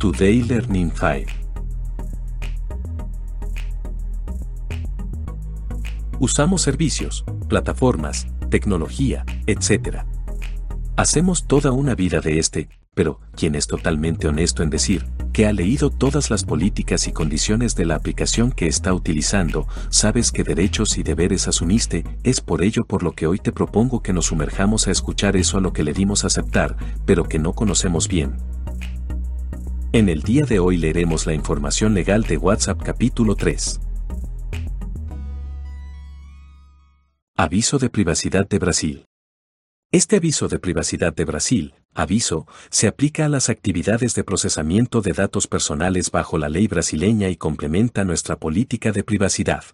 Today Learning 5. Usamos servicios, plataformas, tecnología, etc. Hacemos toda una vida de este, pero, quien es totalmente honesto en decir, que ha leído todas las políticas y condiciones de la aplicación que está utilizando, sabes qué derechos y deberes asumiste, es por ello por lo que hoy te propongo que nos sumerjamos a escuchar eso a lo que le dimos aceptar, pero que no conocemos bien. En el día de hoy leeremos la información legal de WhatsApp capítulo 3. Aviso de privacidad de Brasil. Este aviso de privacidad de Brasil, aviso, se aplica a las actividades de procesamiento de datos personales bajo la ley brasileña y complementa nuestra política de privacidad.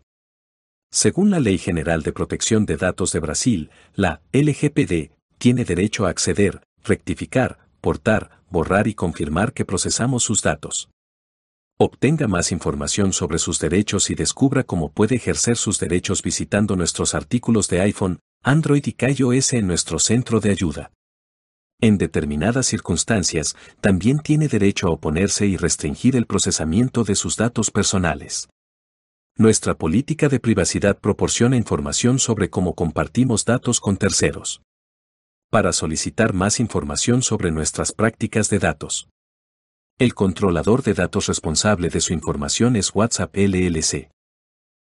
Según la Ley General de Protección de Datos de Brasil, la LGPD tiene derecho a acceder, rectificar, portar, borrar y confirmar que procesamos sus datos. Obtenga más información sobre sus derechos y descubra cómo puede ejercer sus derechos visitando nuestros artículos de iPhone, Android y iOS en nuestro centro de ayuda. En determinadas circunstancias, también tiene derecho a oponerse y restringir el procesamiento de sus datos personales. Nuestra política de privacidad proporciona información sobre cómo compartimos datos con terceros. Para solicitar más información sobre nuestras prácticas de datos. El controlador de datos responsable de su información es WhatsApp LLC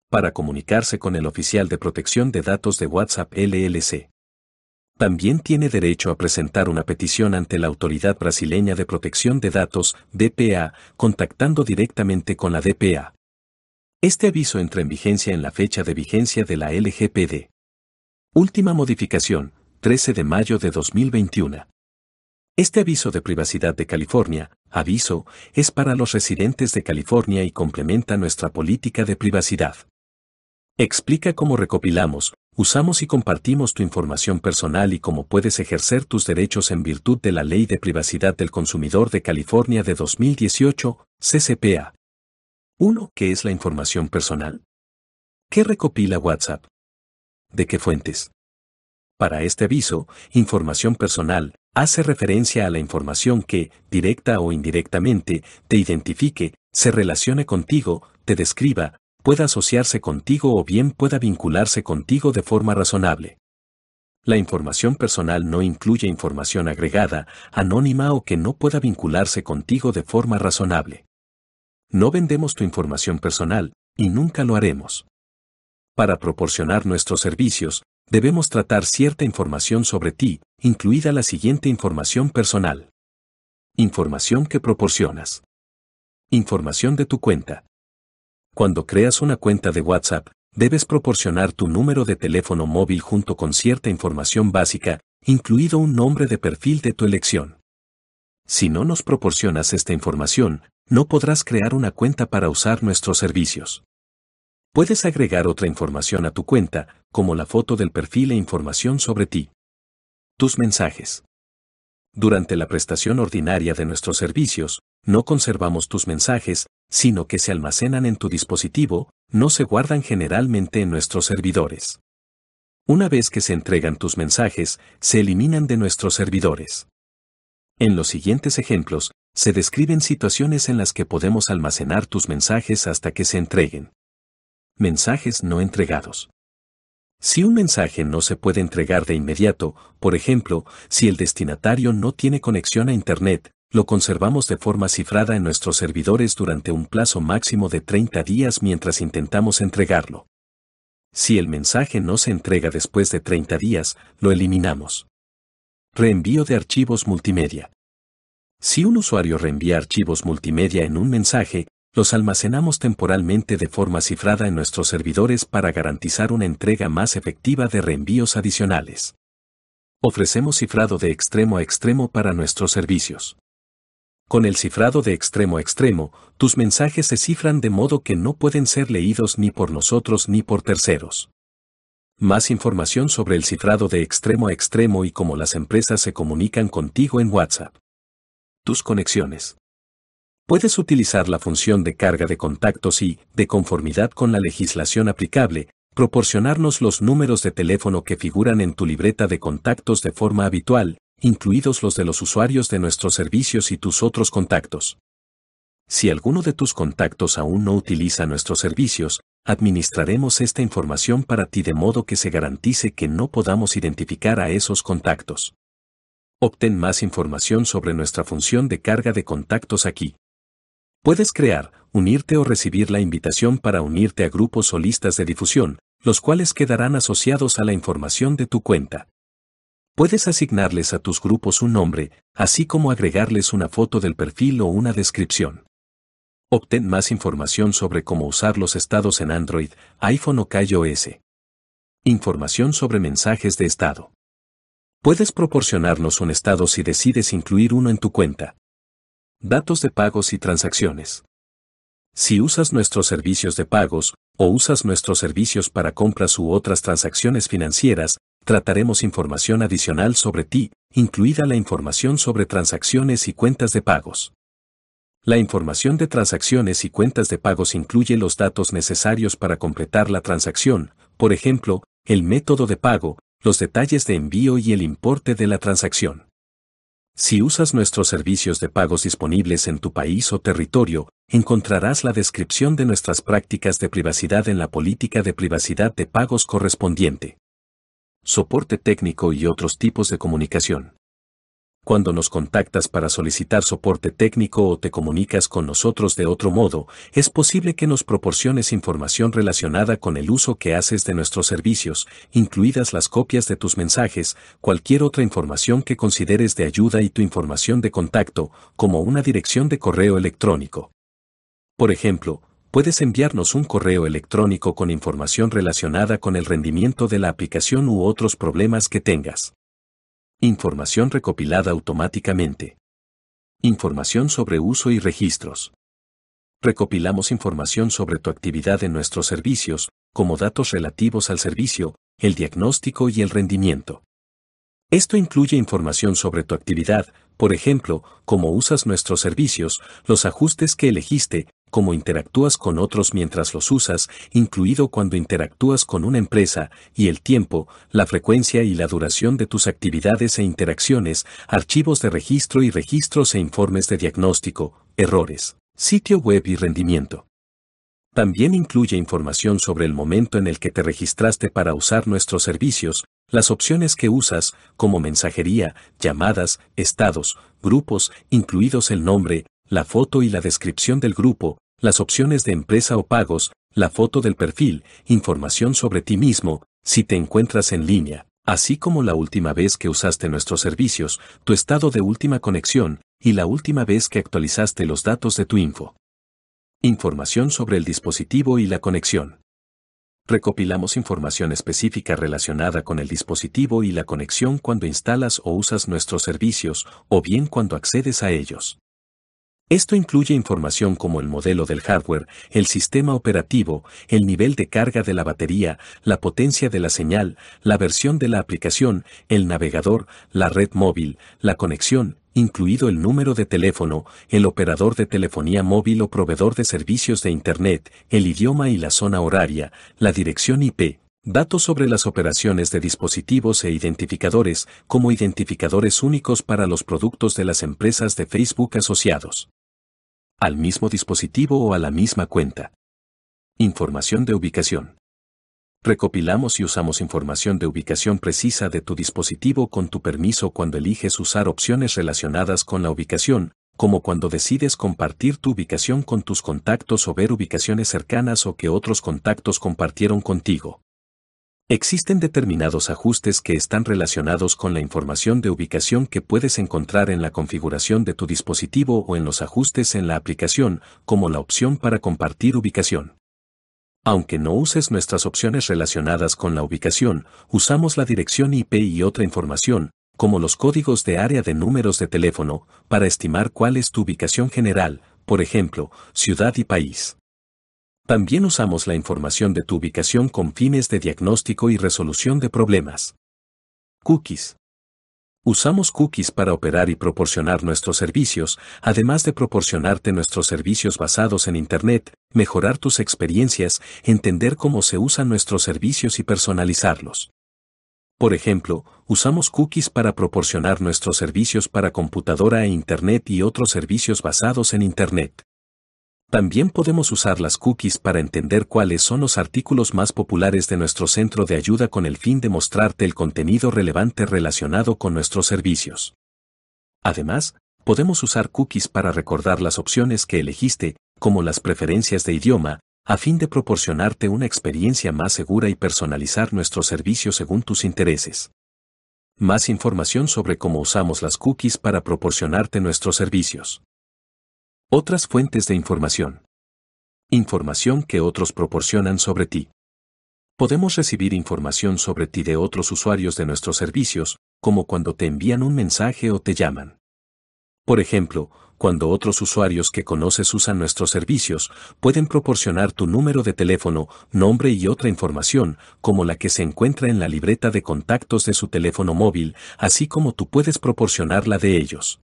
para comunicarse con el oficial de protección de datos de WhatsApp LLC. También tiene derecho a presentar una petición ante la Autoridad Brasileña de Protección de Datos, DPA, contactando directamente con la DPA. Este aviso entra en vigencia en la fecha de vigencia de la LGPD. Última modificación, 13 de mayo de 2021. Este aviso de privacidad de California, aviso, es para los residentes de California y complementa nuestra política de privacidad. Explica cómo recopilamos, usamos y compartimos tu información personal y cómo puedes ejercer tus derechos en virtud de la Ley de Privacidad del Consumidor de California de 2018, CCPA. 1. ¿Qué es la información personal? ¿Qué recopila WhatsApp? ¿De qué fuentes? Para este aviso, información personal hace referencia a la información que, directa o indirectamente, te identifique, se relacione contigo, te describa, pueda asociarse contigo o bien pueda vincularse contigo de forma razonable. La información personal no incluye información agregada, anónima o que no pueda vincularse contigo de forma razonable. No vendemos tu información personal, y nunca lo haremos. Para proporcionar nuestros servicios, debemos tratar cierta información sobre ti, incluida la siguiente información personal. Información que proporcionas. Información de tu cuenta. Cuando creas una cuenta de WhatsApp, debes proporcionar tu número de teléfono móvil junto con cierta información básica, incluido un nombre de perfil de tu elección. Si no nos proporcionas esta información, no podrás crear una cuenta para usar nuestros servicios. Puedes agregar otra información a tu cuenta, como la foto del perfil e información sobre ti. Tus mensajes. Durante la prestación ordinaria de nuestros servicios, no conservamos tus mensajes, sino que se almacenan en tu dispositivo, no se guardan generalmente en nuestros servidores. Una vez que se entregan tus mensajes, se eliminan de nuestros servidores. En los siguientes ejemplos, se describen situaciones en las que podemos almacenar tus mensajes hasta que se entreguen. Mensajes no entregados. Si un mensaje no se puede entregar de inmediato, por ejemplo, si el destinatario no tiene conexión a Internet, lo conservamos de forma cifrada en nuestros servidores durante un plazo máximo de 30 días mientras intentamos entregarlo. Si el mensaje no se entrega después de 30 días, lo eliminamos. Reenvío de archivos multimedia. Si un usuario reenvía archivos multimedia en un mensaje, los almacenamos temporalmente de forma cifrada en nuestros servidores para garantizar una entrega más efectiva de reenvíos adicionales. Ofrecemos cifrado de extremo a extremo para nuestros servicios. Con el cifrado de extremo a extremo, tus mensajes se cifran de modo que no pueden ser leídos ni por nosotros ni por terceros. Más información sobre el cifrado de extremo a extremo y cómo las empresas se comunican contigo en WhatsApp. Tus conexiones. Puedes utilizar la función de carga de contactos y, de conformidad con la legislación aplicable, proporcionarnos los números de teléfono que figuran en tu libreta de contactos de forma habitual, incluidos los de los usuarios de nuestros servicios y tus otros contactos. Si alguno de tus contactos aún no utiliza nuestros servicios, administraremos esta información para ti de modo que se garantice que no podamos identificar a esos contactos. Obtén más información sobre nuestra función de carga de contactos aquí. Puedes crear, unirte o recibir la invitación para unirte a grupos o listas de difusión, los cuales quedarán asociados a la información de tu cuenta. Puedes asignarles a tus grupos un nombre, así como agregarles una foto del perfil o una descripción. Obtén más información sobre cómo usar los estados en Android, iPhone o iOS. Información sobre mensajes de estado. Puedes proporcionarnos un estado si decides incluir uno en tu cuenta. Datos de pagos y transacciones. Si usas nuestros servicios de pagos, o usas nuestros servicios para compras u otras transacciones financieras, trataremos información adicional sobre ti, incluida la información sobre transacciones y cuentas de pagos. La información de transacciones y cuentas de pagos incluye los datos necesarios para completar la transacción, por ejemplo, el método de pago, los detalles de envío y el importe de la transacción. Si usas nuestros servicios de pagos disponibles en tu país o territorio, encontrarás la descripción de nuestras prácticas de privacidad en la política de privacidad de pagos correspondiente. Soporte técnico y otros tipos de comunicación. Cuando nos contactas para solicitar soporte técnico o te comunicas con nosotros de otro modo, es posible que nos proporciones información relacionada con el uso que haces de nuestros servicios, incluidas las copias de tus mensajes, cualquier otra información que consideres de ayuda y tu información de contacto, como una dirección de correo electrónico. Por ejemplo, puedes enviarnos un correo electrónico con información relacionada con el rendimiento de la aplicación u otros problemas que tengas. Información recopilada automáticamente. Información sobre uso y registros. Recopilamos información sobre tu actividad en nuestros servicios, como datos relativos al servicio, el diagnóstico y el rendimiento. Esto incluye información sobre tu actividad, por ejemplo, cómo usas nuestros servicios, los ajustes que elegiste, cómo interactúas con otros mientras los usas, incluido cuando interactúas con una empresa, y el tiempo, la frecuencia y la duración de tus actividades e interacciones, archivos de registro y registros e informes de diagnóstico, errores, sitio web y rendimiento. También incluye información sobre el momento en el que te registraste para usar nuestros servicios, las opciones que usas, como mensajería, llamadas, estados, grupos, incluidos el nombre, la foto y la descripción del grupo, las opciones de empresa o pagos, la foto del perfil, información sobre ti mismo, si te encuentras en línea, así como la última vez que usaste nuestros servicios, tu estado de última conexión, y la última vez que actualizaste los datos de tu info. Información sobre el dispositivo y la conexión. Recopilamos información específica relacionada con el dispositivo y la conexión cuando instalas o usas nuestros servicios, o bien cuando accedes a ellos. Esto incluye información como el modelo del hardware, el sistema operativo, el nivel de carga de la batería, la potencia de la señal, la versión de la aplicación, el navegador, la red móvil, la conexión, incluido el número de teléfono, el operador de telefonía móvil o proveedor de servicios de Internet, el idioma y la zona horaria, la dirección IP, datos sobre las operaciones de dispositivos e identificadores como identificadores únicos para los productos de las empresas de Facebook asociados al mismo dispositivo o a la misma cuenta. Información de ubicación. Recopilamos y usamos información de ubicación precisa de tu dispositivo con tu permiso cuando eliges usar opciones relacionadas con la ubicación, como cuando decides compartir tu ubicación con tus contactos o ver ubicaciones cercanas o que otros contactos compartieron contigo. Existen determinados ajustes que están relacionados con la información de ubicación que puedes encontrar en la configuración de tu dispositivo o en los ajustes en la aplicación, como la opción para compartir ubicación. Aunque no uses nuestras opciones relacionadas con la ubicación, usamos la dirección IP y otra información, como los códigos de área de números de teléfono, para estimar cuál es tu ubicación general, por ejemplo, ciudad y país. También usamos la información de tu ubicación con fines de diagnóstico y resolución de problemas. Cookies. Usamos cookies para operar y proporcionar nuestros servicios, además de proporcionarte nuestros servicios basados en Internet, mejorar tus experiencias, entender cómo se usan nuestros servicios y personalizarlos. Por ejemplo, usamos cookies para proporcionar nuestros servicios para computadora e Internet y otros servicios basados en Internet. También podemos usar las cookies para entender cuáles son los artículos más populares de nuestro centro de ayuda con el fin de mostrarte el contenido relevante relacionado con nuestros servicios. Además, podemos usar cookies para recordar las opciones que elegiste, como las preferencias de idioma, a fin de proporcionarte una experiencia más segura y personalizar nuestro servicio según tus intereses. Más información sobre cómo usamos las cookies para proporcionarte nuestros servicios. Otras fuentes de información. Información que otros proporcionan sobre ti. Podemos recibir información sobre ti de otros usuarios de nuestros servicios, como cuando te envían un mensaje o te llaman. Por ejemplo, cuando otros usuarios que conoces usan nuestros servicios, pueden proporcionar tu número de teléfono, nombre y otra información, como la que se encuentra en la libreta de contactos de su teléfono móvil, así como tú puedes proporcionar la de ellos.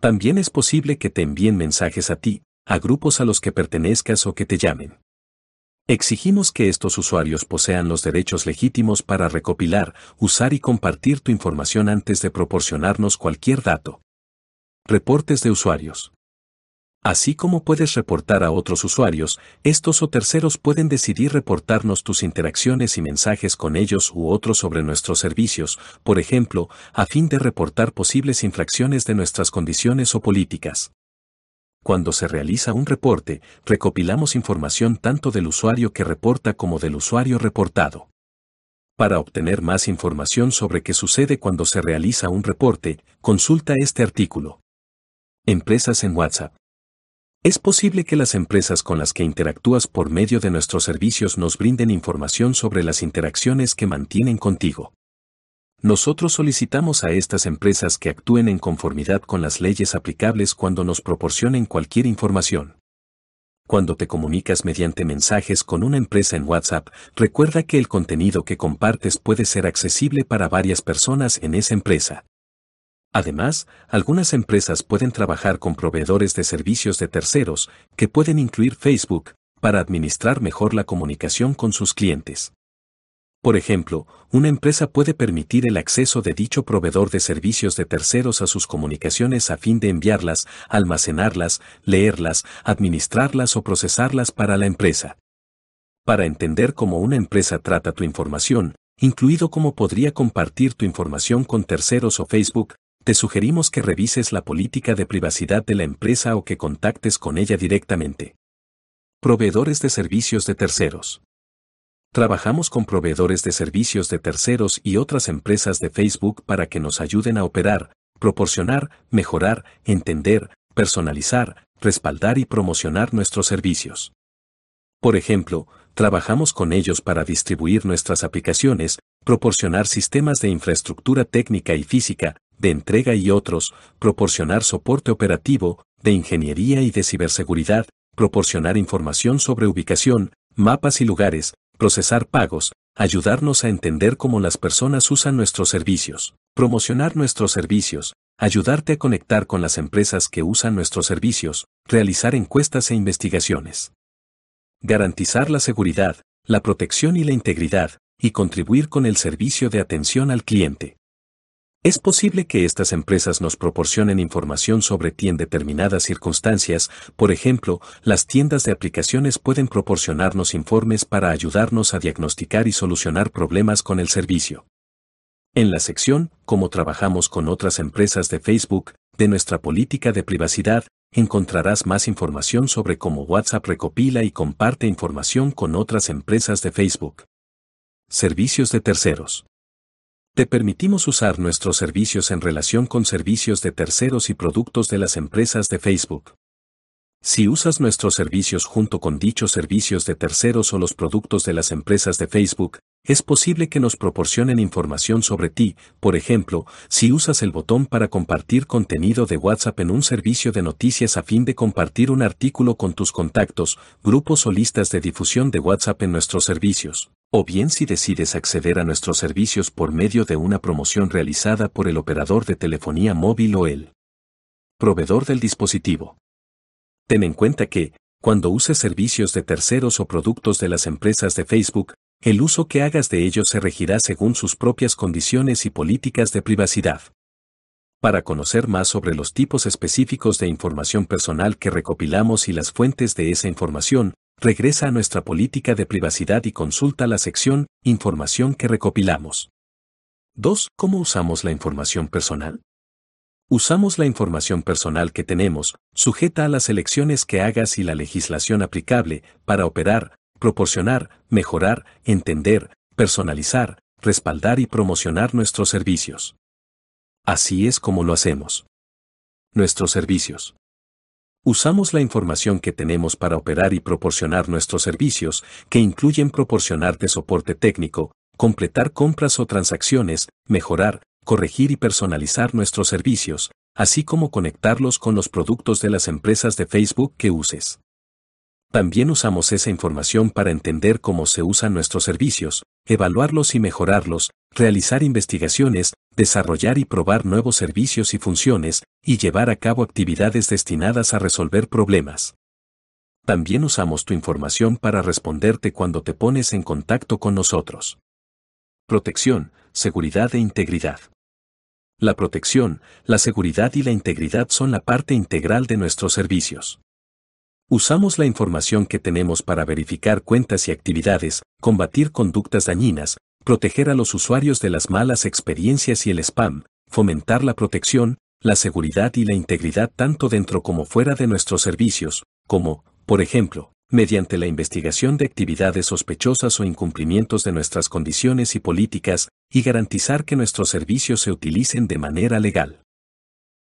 También es posible que te envíen mensajes a ti, a grupos a los que pertenezcas o que te llamen. Exigimos que estos usuarios posean los derechos legítimos para recopilar, usar y compartir tu información antes de proporcionarnos cualquier dato. Reportes de usuarios. Así como puedes reportar a otros usuarios, estos o terceros pueden decidir reportarnos tus interacciones y mensajes con ellos u otros sobre nuestros servicios, por ejemplo, a fin de reportar posibles infracciones de nuestras condiciones o políticas. Cuando se realiza un reporte, recopilamos información tanto del usuario que reporta como del usuario reportado. Para obtener más información sobre qué sucede cuando se realiza un reporte, consulta este artículo. Empresas en WhatsApp. Es posible que las empresas con las que interactúas por medio de nuestros servicios nos brinden información sobre las interacciones que mantienen contigo. Nosotros solicitamos a estas empresas que actúen en conformidad con las leyes aplicables cuando nos proporcionen cualquier información. Cuando te comunicas mediante mensajes con una empresa en WhatsApp, recuerda que el contenido que compartes puede ser accesible para varias personas en esa empresa. Además, algunas empresas pueden trabajar con proveedores de servicios de terceros, que pueden incluir Facebook, para administrar mejor la comunicación con sus clientes. Por ejemplo, una empresa puede permitir el acceso de dicho proveedor de servicios de terceros a sus comunicaciones a fin de enviarlas, almacenarlas, leerlas, administrarlas o procesarlas para la empresa. Para entender cómo una empresa trata tu información, incluido cómo podría compartir tu información con terceros o Facebook, te sugerimos que revises la política de privacidad de la empresa o que contactes con ella directamente. Proveedores de servicios de terceros. Trabajamos con proveedores de servicios de terceros y otras empresas de Facebook para que nos ayuden a operar, proporcionar, mejorar, entender, personalizar, respaldar y promocionar nuestros servicios. Por ejemplo, trabajamos con ellos para distribuir nuestras aplicaciones, proporcionar sistemas de infraestructura técnica y física, de entrega y otros, proporcionar soporte operativo, de ingeniería y de ciberseguridad, proporcionar información sobre ubicación, mapas y lugares, procesar pagos, ayudarnos a entender cómo las personas usan nuestros servicios, promocionar nuestros servicios, ayudarte a conectar con las empresas que usan nuestros servicios, realizar encuestas e investigaciones. Garantizar la seguridad, la protección y la integridad, y contribuir con el servicio de atención al cliente. Es posible que estas empresas nos proporcionen información sobre ti en determinadas circunstancias, por ejemplo, las tiendas de aplicaciones pueden proporcionarnos informes para ayudarnos a diagnosticar y solucionar problemas con el servicio. En la sección, Cómo trabajamos con otras empresas de Facebook, de nuestra política de privacidad, encontrarás más información sobre cómo WhatsApp recopila y comparte información con otras empresas de Facebook. Servicios de terceros. Te permitimos usar nuestros servicios en relación con servicios de terceros y productos de las empresas de Facebook. Si usas nuestros servicios junto con dichos servicios de terceros o los productos de las empresas de Facebook, es posible que nos proporcionen información sobre ti, por ejemplo, si usas el botón para compartir contenido de WhatsApp en un servicio de noticias a fin de compartir un artículo con tus contactos, grupos o listas de difusión de WhatsApp en nuestros servicios o bien si decides acceder a nuestros servicios por medio de una promoción realizada por el operador de telefonía móvil o el proveedor del dispositivo. Ten en cuenta que, cuando uses servicios de terceros o productos de las empresas de Facebook, el uso que hagas de ellos se regirá según sus propias condiciones y políticas de privacidad. Para conocer más sobre los tipos específicos de información personal que recopilamos y las fuentes de esa información, regresa a nuestra política de privacidad y consulta la sección Información que recopilamos. 2. ¿Cómo usamos la información personal? Usamos la información personal que tenemos, sujeta a las elecciones que hagas y la legislación aplicable, para operar, proporcionar, mejorar, entender, personalizar, respaldar y promocionar nuestros servicios. Así es como lo hacemos. Nuestros servicios. Usamos la información que tenemos para operar y proporcionar nuestros servicios, que incluyen proporcionarte soporte técnico, completar compras o transacciones, mejorar, corregir y personalizar nuestros servicios, así como conectarlos con los productos de las empresas de Facebook que uses. También usamos esa información para entender cómo se usan nuestros servicios, evaluarlos y mejorarlos, realizar investigaciones, desarrollar y probar nuevos servicios y funciones, y llevar a cabo actividades destinadas a resolver problemas. También usamos tu información para responderte cuando te pones en contacto con nosotros. Protección, seguridad e integridad. La protección, la seguridad y la integridad son la parte integral de nuestros servicios. Usamos la información que tenemos para verificar cuentas y actividades, combatir conductas dañinas, proteger a los usuarios de las malas experiencias y el spam, fomentar la protección, la seguridad y la integridad tanto dentro como fuera de nuestros servicios, como, por ejemplo, mediante la investigación de actividades sospechosas o incumplimientos de nuestras condiciones y políticas, y garantizar que nuestros servicios se utilicen de manera legal.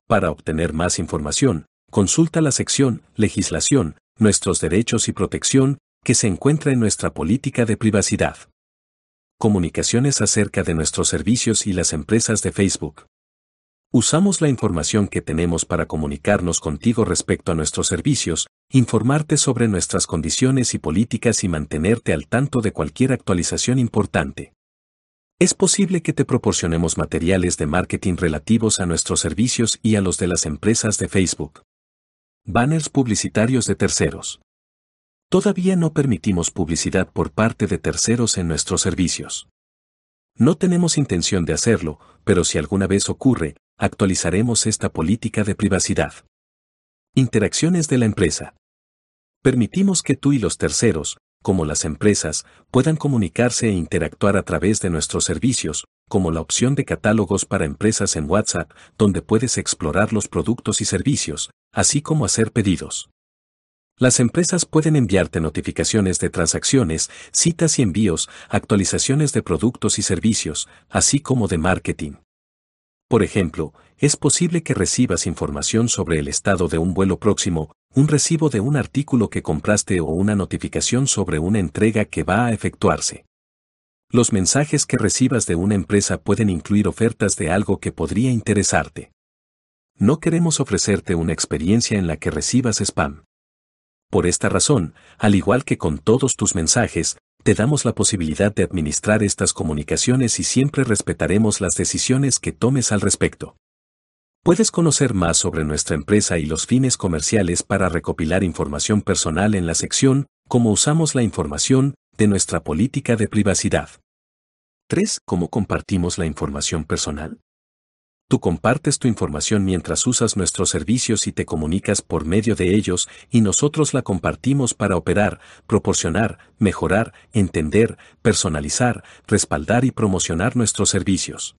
Para obtener más información, Consulta la sección Legislación, nuestros derechos y protección que se encuentra en nuestra política de privacidad. Comunicaciones acerca de nuestros servicios y las empresas de Facebook. Usamos la información que tenemos para comunicarnos contigo respecto a nuestros servicios, informarte sobre nuestras condiciones y políticas y mantenerte al tanto de cualquier actualización importante. Es posible que te proporcionemos materiales de marketing relativos a nuestros servicios y a los de las empresas de Facebook. Banners publicitarios de terceros. Todavía no permitimos publicidad por parte de terceros en nuestros servicios. No tenemos intención de hacerlo, pero si alguna vez ocurre, actualizaremos esta política de privacidad. Interacciones de la empresa. Permitimos que tú y los terceros, como las empresas, puedan comunicarse e interactuar a través de nuestros servicios, como la opción de catálogos para empresas en WhatsApp, donde puedes explorar los productos y servicios, así como hacer pedidos. Las empresas pueden enviarte notificaciones de transacciones, citas y envíos, actualizaciones de productos y servicios, así como de marketing. Por ejemplo, es posible que recibas información sobre el estado de un vuelo próximo, un recibo de un artículo que compraste o una notificación sobre una entrega que va a efectuarse. Los mensajes que recibas de una empresa pueden incluir ofertas de algo que podría interesarte. No queremos ofrecerte una experiencia en la que recibas spam. Por esta razón, al igual que con todos tus mensajes, te damos la posibilidad de administrar estas comunicaciones y siempre respetaremos las decisiones que tomes al respecto. Puedes conocer más sobre nuestra empresa y los fines comerciales para recopilar información personal en la sección Cómo usamos la información de nuestra política de privacidad. 3. ¿Cómo compartimos la información personal? Tú compartes tu información mientras usas nuestros servicios y te comunicas por medio de ellos y nosotros la compartimos para operar, proporcionar, mejorar, entender, personalizar, respaldar y promocionar nuestros servicios.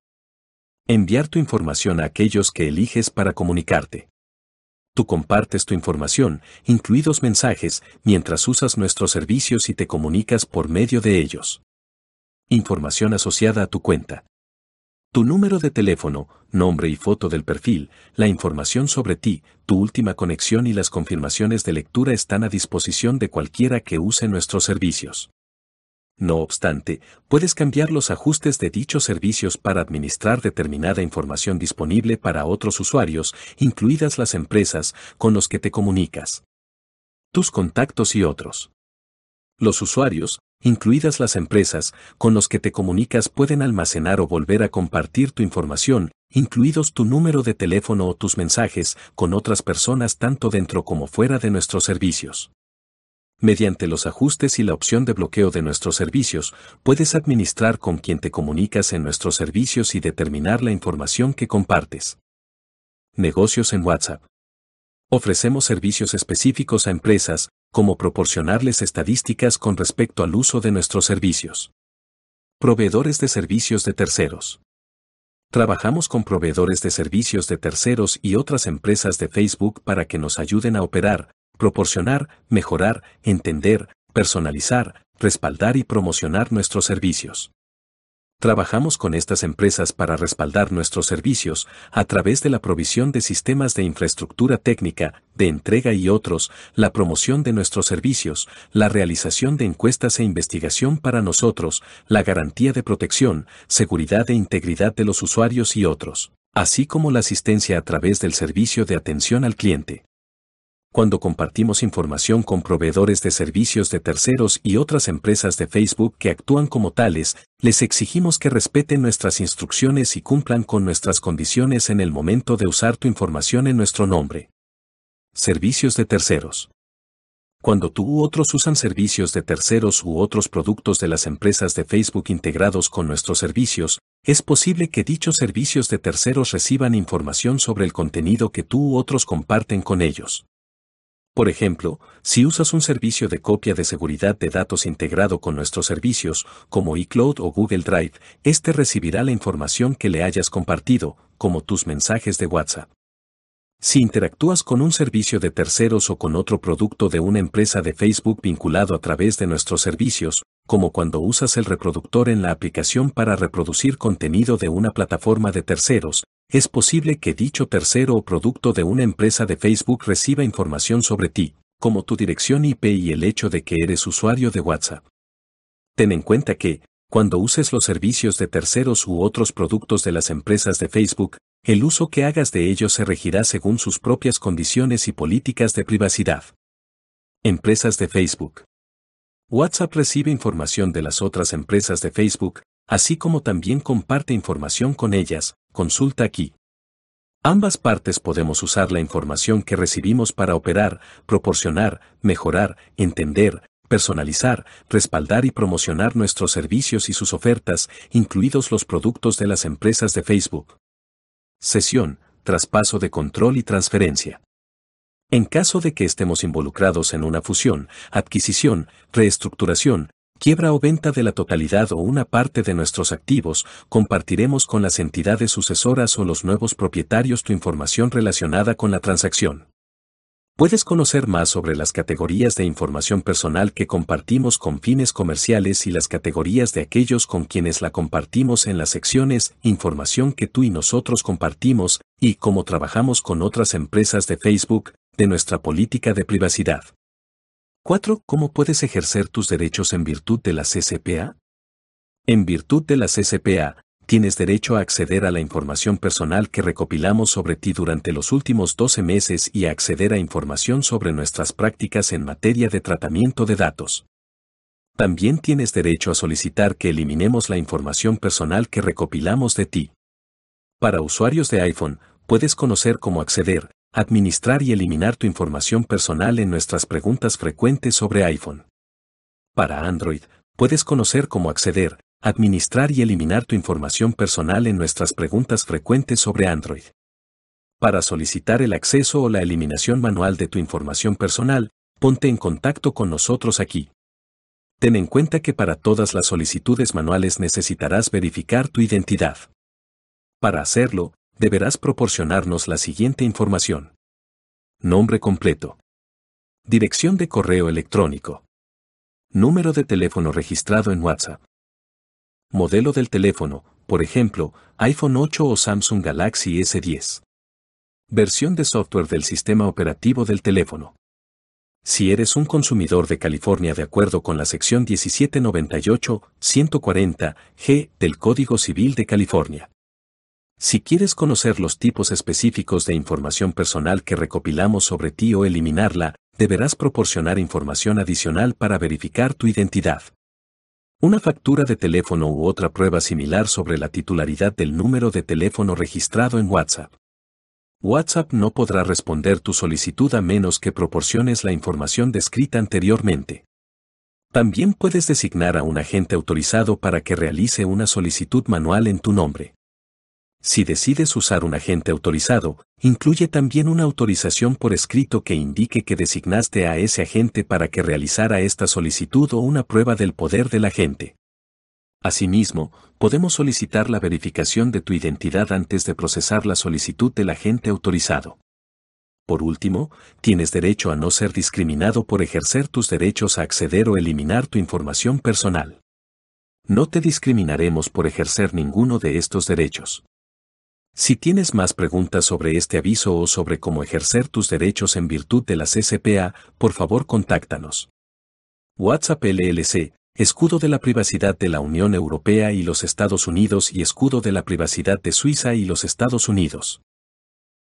Enviar tu información a aquellos que eliges para comunicarte. Tú compartes tu información, incluidos mensajes, mientras usas nuestros servicios y te comunicas por medio de ellos. Información asociada a tu cuenta. Tu número de teléfono, nombre y foto del perfil, la información sobre ti, tu última conexión y las confirmaciones de lectura están a disposición de cualquiera que use nuestros servicios. No obstante, puedes cambiar los ajustes de dichos servicios para administrar determinada información disponible para otros usuarios, incluidas las empresas con los que te comunicas. Tus contactos y otros. Los usuarios, incluidas las empresas, con los que te comunicas pueden almacenar o volver a compartir tu información, incluidos tu número de teléfono o tus mensajes, con otras personas tanto dentro como fuera de nuestros servicios. Mediante los ajustes y la opción de bloqueo de nuestros servicios, puedes administrar con quien te comunicas en nuestros servicios y determinar la información que compartes. Negocios en WhatsApp. Ofrecemos servicios específicos a empresas, como proporcionarles estadísticas con respecto al uso de nuestros servicios. Proveedores de servicios de terceros. Trabajamos con proveedores de servicios de terceros y otras empresas de Facebook para que nos ayuden a operar, proporcionar, mejorar, entender, personalizar, respaldar y promocionar nuestros servicios. Trabajamos con estas empresas para respaldar nuestros servicios a través de la provisión de sistemas de infraestructura técnica, de entrega y otros, la promoción de nuestros servicios, la realización de encuestas e investigación para nosotros, la garantía de protección, seguridad e integridad de los usuarios y otros, así como la asistencia a través del servicio de atención al cliente cuando compartimos información con proveedores de servicios de terceros y otras empresas de Facebook que actúan como tales, les exigimos que respeten nuestras instrucciones y cumplan con nuestras condiciones en el momento de usar tu información en nuestro nombre. Servicios de terceros. Cuando tú u otros usan servicios de terceros u otros productos de las empresas de Facebook integrados con nuestros servicios, es posible que dichos servicios de terceros reciban información sobre el contenido que tú u otros comparten con ellos. Por ejemplo, si usas un servicio de copia de seguridad de datos integrado con nuestros servicios, como iCloud o Google Drive, este recibirá la información que le hayas compartido, como tus mensajes de WhatsApp. Si interactúas con un servicio de terceros o con otro producto de una empresa de Facebook vinculado a través de nuestros servicios, como cuando usas el reproductor en la aplicación para reproducir contenido de una plataforma de terceros, es posible que dicho tercero o producto de una empresa de Facebook reciba información sobre ti, como tu dirección IP y el hecho de que eres usuario de WhatsApp. Ten en cuenta que, cuando uses los servicios de terceros u otros productos de las empresas de Facebook, el uso que hagas de ellos se regirá según sus propias condiciones y políticas de privacidad. Empresas de Facebook. WhatsApp recibe información de las otras empresas de Facebook, así como también comparte información con ellas, consulta aquí. Ambas partes podemos usar la información que recibimos para operar, proporcionar, mejorar, entender, personalizar, respaldar y promocionar nuestros servicios y sus ofertas, incluidos los productos de las empresas de Facebook. Sesión, traspaso de control y transferencia. En caso de que estemos involucrados en una fusión, adquisición, reestructuración, quiebra o venta de la totalidad o una parte de nuestros activos, compartiremos con las entidades sucesoras o los nuevos propietarios tu información relacionada con la transacción. Puedes conocer más sobre las categorías de información personal que compartimos con fines comerciales y las categorías de aquellos con quienes la compartimos en las secciones Información que tú y nosotros compartimos y cómo trabajamos con otras empresas de Facebook, de nuestra política de privacidad. 4. ¿Cómo puedes ejercer tus derechos en virtud de la CCPA? En virtud de la CCPA, tienes derecho a acceder a la información personal que recopilamos sobre ti durante los últimos 12 meses y a acceder a información sobre nuestras prácticas en materia de tratamiento de datos. También tienes derecho a solicitar que eliminemos la información personal que recopilamos de ti. Para usuarios de iPhone, puedes conocer cómo acceder, administrar y eliminar tu información personal en nuestras preguntas frecuentes sobre iPhone. Para Android, puedes conocer cómo acceder, administrar y eliminar tu información personal en nuestras preguntas frecuentes sobre Android. Para solicitar el acceso o la eliminación manual de tu información personal, ponte en contacto con nosotros aquí. Ten en cuenta que para todas las solicitudes manuales necesitarás verificar tu identidad. Para hacerlo, deberás proporcionarnos la siguiente información. Nombre completo. Dirección de correo electrónico. Número de teléfono registrado en WhatsApp. Modelo del teléfono, por ejemplo, iPhone 8 o Samsung Galaxy S10. Versión de software del sistema operativo del teléfono. Si eres un consumidor de California de acuerdo con la sección 1798-140G del Código Civil de California. Si quieres conocer los tipos específicos de información personal que recopilamos sobre ti o eliminarla, deberás proporcionar información adicional para verificar tu identidad. Una factura de teléfono u otra prueba similar sobre la titularidad del número de teléfono registrado en WhatsApp. WhatsApp no podrá responder tu solicitud a menos que proporciones la información descrita anteriormente. También puedes designar a un agente autorizado para que realice una solicitud manual en tu nombre. Si decides usar un agente autorizado, incluye también una autorización por escrito que indique que designaste a ese agente para que realizara esta solicitud o una prueba del poder del agente. Asimismo, podemos solicitar la verificación de tu identidad antes de procesar la solicitud del agente autorizado. Por último, tienes derecho a no ser discriminado por ejercer tus derechos a acceder o eliminar tu información personal. No te discriminaremos por ejercer ninguno de estos derechos. Si tienes más preguntas sobre este aviso o sobre cómo ejercer tus derechos en virtud de las SPA, por favor contáctanos. WhatsApp LLC, escudo de la privacidad de la Unión Europea y los Estados Unidos y escudo de la privacidad de Suiza y los Estados Unidos.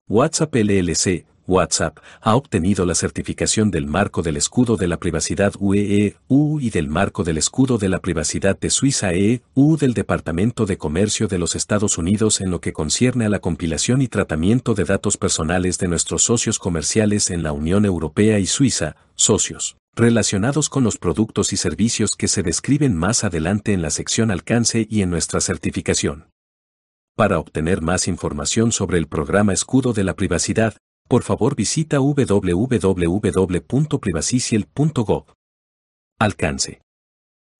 WhatsApp LLC, WhatsApp, ha obtenido la certificación del marco del escudo de la privacidad UE-EU y del marco del escudo de la privacidad de Suiza EU del Departamento de Comercio de los Estados Unidos en lo que concierne a la compilación y tratamiento de datos personales de nuestros socios comerciales en la Unión Europea y Suiza, socios, relacionados con los productos y servicios que se describen más adelante en la sección alcance y en nuestra certificación. Para obtener más información sobre el programa Escudo de la Privacidad, por favor visita www.privaciciel.gov. Alcance.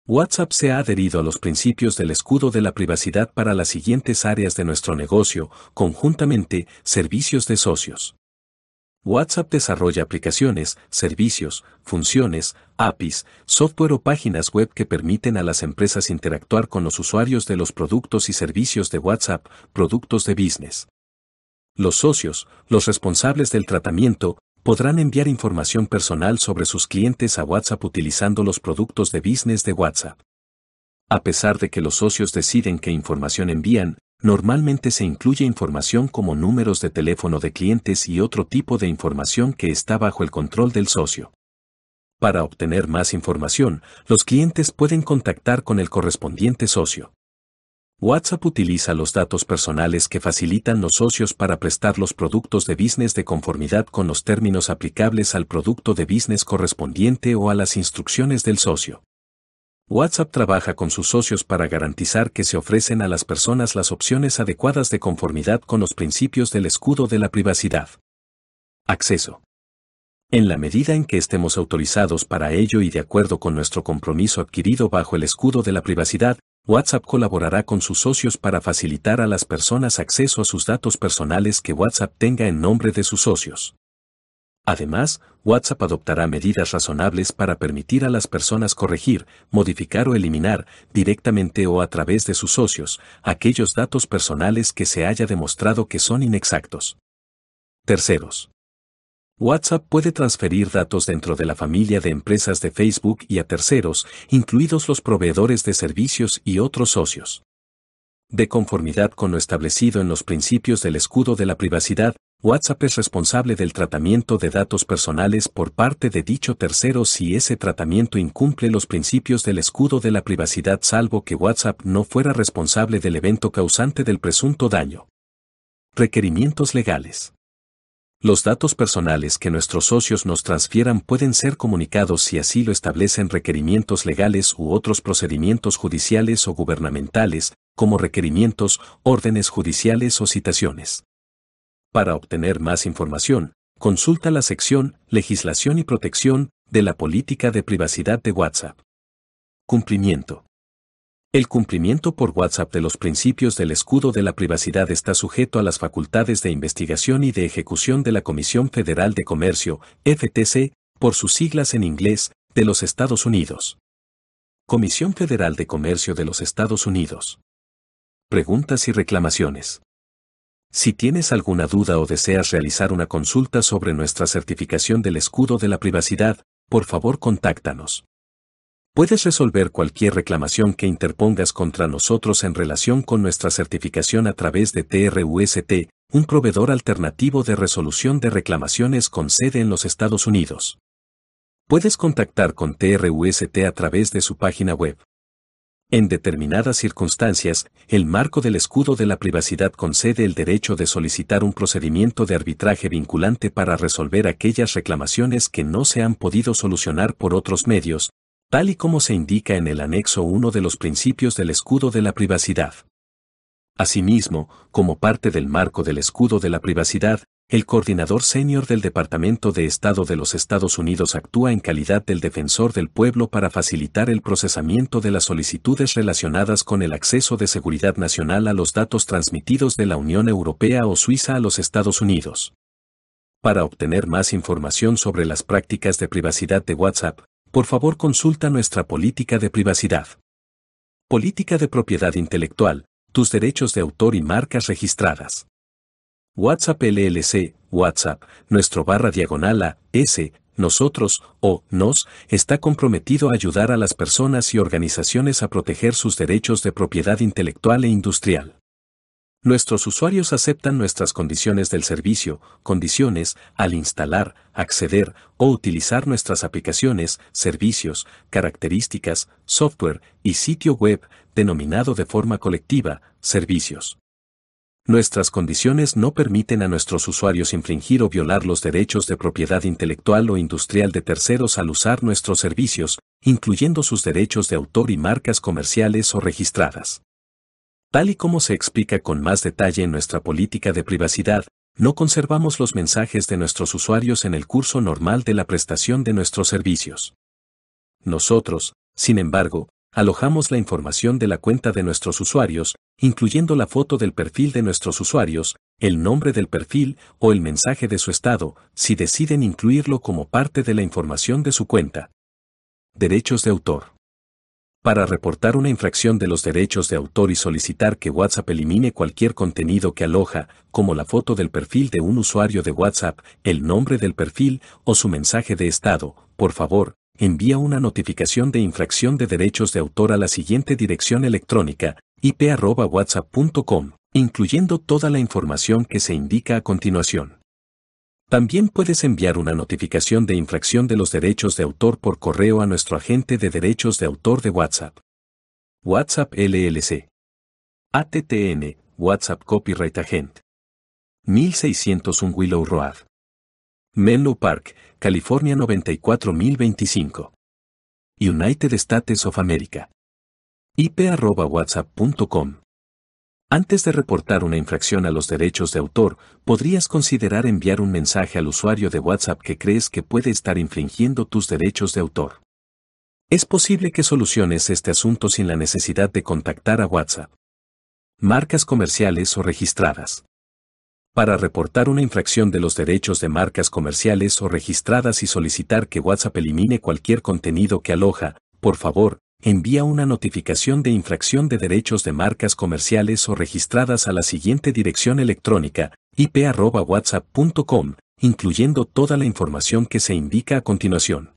WhatsApp se ha adherido a los principios del escudo de la privacidad para las siguientes áreas de nuestro negocio, conjuntamente, servicios de socios. WhatsApp desarrolla aplicaciones, servicios, funciones, APIs, software o páginas web que permiten a las empresas interactuar con los usuarios de los productos y servicios de WhatsApp, productos de business. Los socios, los responsables del tratamiento, podrán enviar información personal sobre sus clientes a WhatsApp utilizando los productos de business de WhatsApp. A pesar de que los socios deciden qué información envían, normalmente se incluye información como números de teléfono de clientes y otro tipo de información que está bajo el control del socio. Para obtener más información, los clientes pueden contactar con el correspondiente socio. WhatsApp utiliza los datos personales que facilitan los socios para prestar los productos de business de conformidad con los términos aplicables al producto de business correspondiente o a las instrucciones del socio. WhatsApp trabaja con sus socios para garantizar que se ofrecen a las personas las opciones adecuadas de conformidad con los principios del escudo de la privacidad. Acceso. En la medida en que estemos autorizados para ello y de acuerdo con nuestro compromiso adquirido bajo el escudo de la privacidad, WhatsApp colaborará con sus socios para facilitar a las personas acceso a sus datos personales que WhatsApp tenga en nombre de sus socios. Además, WhatsApp adoptará medidas razonables para permitir a las personas corregir, modificar o eliminar, directamente o a través de sus socios, aquellos datos personales que se haya demostrado que son inexactos. Terceros. WhatsApp puede transferir datos dentro de la familia de empresas de Facebook y a terceros, incluidos los proveedores de servicios y otros socios. De conformidad con lo establecido en los principios del escudo de la privacidad, WhatsApp es responsable del tratamiento de datos personales por parte de dicho tercero si ese tratamiento incumple los principios del escudo de la privacidad salvo que WhatsApp no fuera responsable del evento causante del presunto daño. Requerimientos legales. Los datos personales que nuestros socios nos transfieran pueden ser comunicados si así lo establecen requerimientos legales u otros procedimientos judiciales o gubernamentales, como requerimientos, órdenes judiciales o citaciones. Para obtener más información, consulta la sección Legislación y Protección de la Política de Privacidad de WhatsApp. Cumplimiento. El cumplimiento por WhatsApp de los principios del escudo de la privacidad está sujeto a las facultades de investigación y de ejecución de la Comisión Federal de Comercio, FTC, por sus siglas en inglés, de los Estados Unidos. Comisión Federal de Comercio de los Estados Unidos. Preguntas y reclamaciones. Si tienes alguna duda o deseas realizar una consulta sobre nuestra certificación del escudo de la privacidad, por favor contáctanos. Puedes resolver cualquier reclamación que interpongas contra nosotros en relación con nuestra certificación a través de TRUST, un proveedor alternativo de resolución de reclamaciones con sede en los Estados Unidos. Puedes contactar con TRUST a través de su página web. En determinadas circunstancias, el marco del escudo de la privacidad concede el derecho de solicitar un procedimiento de arbitraje vinculante para resolver aquellas reclamaciones que no se han podido solucionar por otros medios, tal y como se indica en el anexo 1 de los principios del escudo de la privacidad. Asimismo, como parte del marco del escudo de la privacidad, el coordinador senior del Departamento de Estado de los Estados Unidos actúa en calidad del defensor del pueblo para facilitar el procesamiento de las solicitudes relacionadas con el acceso de seguridad nacional a los datos transmitidos de la Unión Europea o Suiza a los Estados Unidos. Para obtener más información sobre las prácticas de privacidad de WhatsApp, por favor consulta nuestra política de privacidad. Política de propiedad intelectual, tus derechos de autor y marcas registradas. WhatsApp LLC, WhatsApp, nuestro barra diagonal a, S, nosotros, o, nos, está comprometido a ayudar a las personas y organizaciones a proteger sus derechos de propiedad intelectual e industrial. Nuestros usuarios aceptan nuestras condiciones del servicio, condiciones, al instalar, acceder o utilizar nuestras aplicaciones, servicios, características, software y sitio web, denominado de forma colectiva, servicios. Nuestras condiciones no permiten a nuestros usuarios infringir o violar los derechos de propiedad intelectual o industrial de terceros al usar nuestros servicios, incluyendo sus derechos de autor y marcas comerciales o registradas. Tal y como se explica con más detalle en nuestra política de privacidad, no conservamos los mensajes de nuestros usuarios en el curso normal de la prestación de nuestros servicios. Nosotros, sin embargo, alojamos la información de la cuenta de nuestros usuarios, incluyendo la foto del perfil de nuestros usuarios, el nombre del perfil o el mensaje de su estado, si deciden incluirlo como parte de la información de su cuenta. Derechos de autor. Para reportar una infracción de los derechos de autor y solicitar que WhatsApp elimine cualquier contenido que aloja, como la foto del perfil de un usuario de WhatsApp, el nombre del perfil o su mensaje de estado, por favor, envía una notificación de infracción de derechos de autor a la siguiente dirección electrónica, ip.whatsapp.com, incluyendo toda la información que se indica a continuación. También puedes enviar una notificación de infracción de los derechos de autor por correo a nuestro agente de derechos de autor de WhatsApp. WhatsApp LLC. ATTN, WhatsApp Copyright Agent. 1601 Willow Road. Menlo Park, California 94025. United States of America. ip.whatsapp.com. Antes de reportar una infracción a los derechos de autor, podrías considerar enviar un mensaje al usuario de WhatsApp que crees que puede estar infringiendo tus derechos de autor. Es posible que soluciones este asunto sin la necesidad de contactar a WhatsApp. Marcas comerciales o registradas para reportar una infracción de los derechos de marcas comerciales o registradas y solicitar que WhatsApp elimine cualquier contenido que aloja, por favor, envía una notificación de infracción de derechos de marcas comerciales o registradas a la siguiente dirección electrónica, ip.whatsapp.com, incluyendo toda la información que se indica a continuación.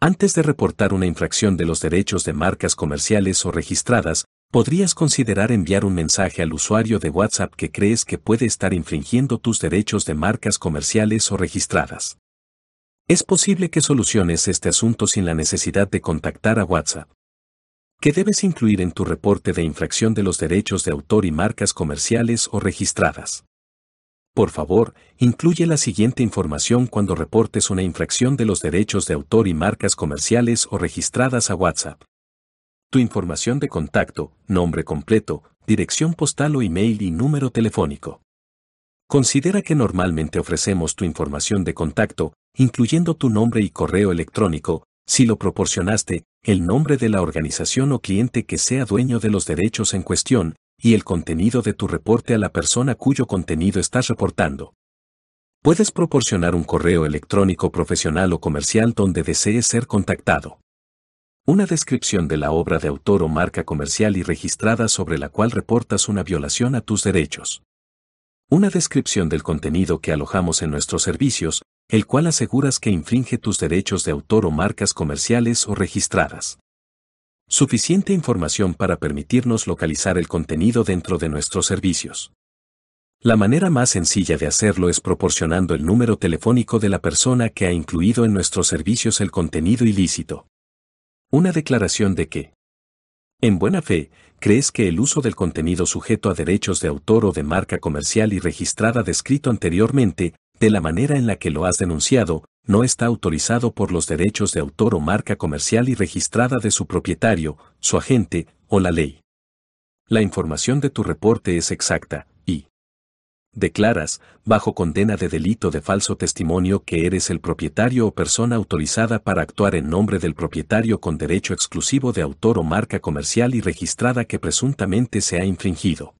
Antes de reportar una infracción de los derechos de marcas comerciales o registradas, podrías considerar enviar un mensaje al usuario de WhatsApp que crees que puede estar infringiendo tus derechos de marcas comerciales o registradas. Es posible que soluciones este asunto sin la necesidad de contactar a WhatsApp. ¿Qué debes incluir en tu reporte de infracción de los derechos de autor y marcas comerciales o registradas? Por favor, incluye la siguiente información cuando reportes una infracción de los derechos de autor y marcas comerciales o registradas a WhatsApp tu información de contacto, nombre completo, dirección postal o email y número telefónico. Considera que normalmente ofrecemos tu información de contacto, incluyendo tu nombre y correo electrónico, si lo proporcionaste, el nombre de la organización o cliente que sea dueño de los derechos en cuestión, y el contenido de tu reporte a la persona cuyo contenido estás reportando. Puedes proporcionar un correo electrónico profesional o comercial donde desees ser contactado. Una descripción de la obra de autor o marca comercial y registrada sobre la cual reportas una violación a tus derechos. Una descripción del contenido que alojamos en nuestros servicios, el cual aseguras que infringe tus derechos de autor o marcas comerciales o registradas. Suficiente información para permitirnos localizar el contenido dentro de nuestros servicios. La manera más sencilla de hacerlo es proporcionando el número telefónico de la persona que ha incluido en nuestros servicios el contenido ilícito. Una declaración de que, en buena fe, crees que el uso del contenido sujeto a derechos de autor o de marca comercial y registrada descrito anteriormente, de la manera en la que lo has denunciado, no está autorizado por los derechos de autor o marca comercial y registrada de su propietario, su agente o la ley. La información de tu reporte es exacta, y declaras, bajo condena de delito de falso testimonio que eres el propietario o persona autorizada para actuar en nombre del propietario con derecho exclusivo de autor o marca comercial y registrada que presuntamente se ha infringido.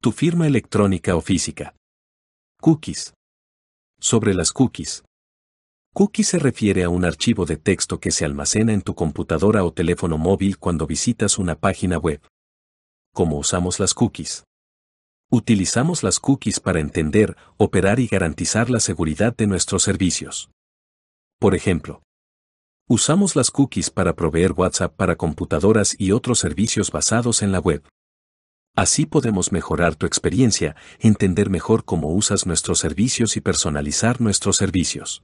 Tu firma electrónica o física. Cookies. Sobre las cookies. Cookie se refiere a un archivo de texto que se almacena en tu computadora o teléfono móvil cuando visitas una página web. ¿Cómo usamos las cookies? Utilizamos las cookies para entender, operar y garantizar la seguridad de nuestros servicios. Por ejemplo, usamos las cookies para proveer WhatsApp para computadoras y otros servicios basados en la web. Así podemos mejorar tu experiencia, entender mejor cómo usas nuestros servicios y personalizar nuestros servicios.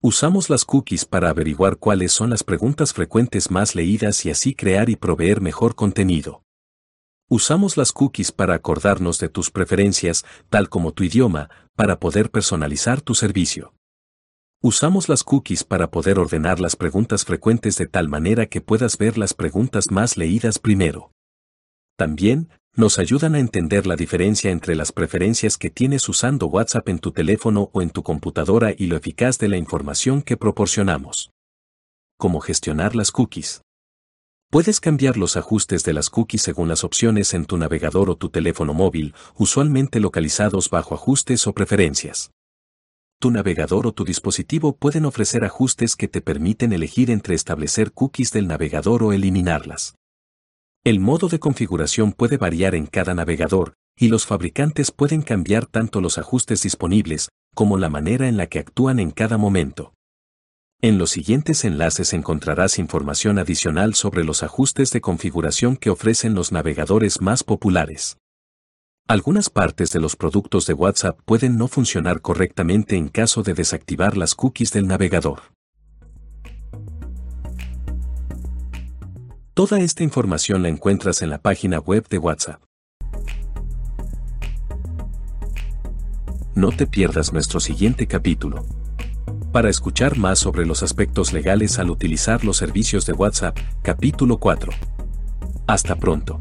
Usamos las cookies para averiguar cuáles son las preguntas frecuentes más leídas y así crear y proveer mejor contenido. Usamos las cookies para acordarnos de tus preferencias, tal como tu idioma, para poder personalizar tu servicio. Usamos las cookies para poder ordenar las preguntas frecuentes de tal manera que puedas ver las preguntas más leídas primero. También, nos ayudan a entender la diferencia entre las preferencias que tienes usando WhatsApp en tu teléfono o en tu computadora y lo eficaz de la información que proporcionamos. ¿Cómo gestionar las cookies? Puedes cambiar los ajustes de las cookies según las opciones en tu navegador o tu teléfono móvil, usualmente localizados bajo ajustes o preferencias. Tu navegador o tu dispositivo pueden ofrecer ajustes que te permiten elegir entre establecer cookies del navegador o eliminarlas. El modo de configuración puede variar en cada navegador, y los fabricantes pueden cambiar tanto los ajustes disponibles como la manera en la que actúan en cada momento. En los siguientes enlaces encontrarás información adicional sobre los ajustes de configuración que ofrecen los navegadores más populares. Algunas partes de los productos de WhatsApp pueden no funcionar correctamente en caso de desactivar las cookies del navegador. Toda esta información la encuentras en la página web de WhatsApp. No te pierdas nuestro siguiente capítulo. Para escuchar más sobre los aspectos legales al utilizar los servicios de WhatsApp, capítulo 4. Hasta pronto.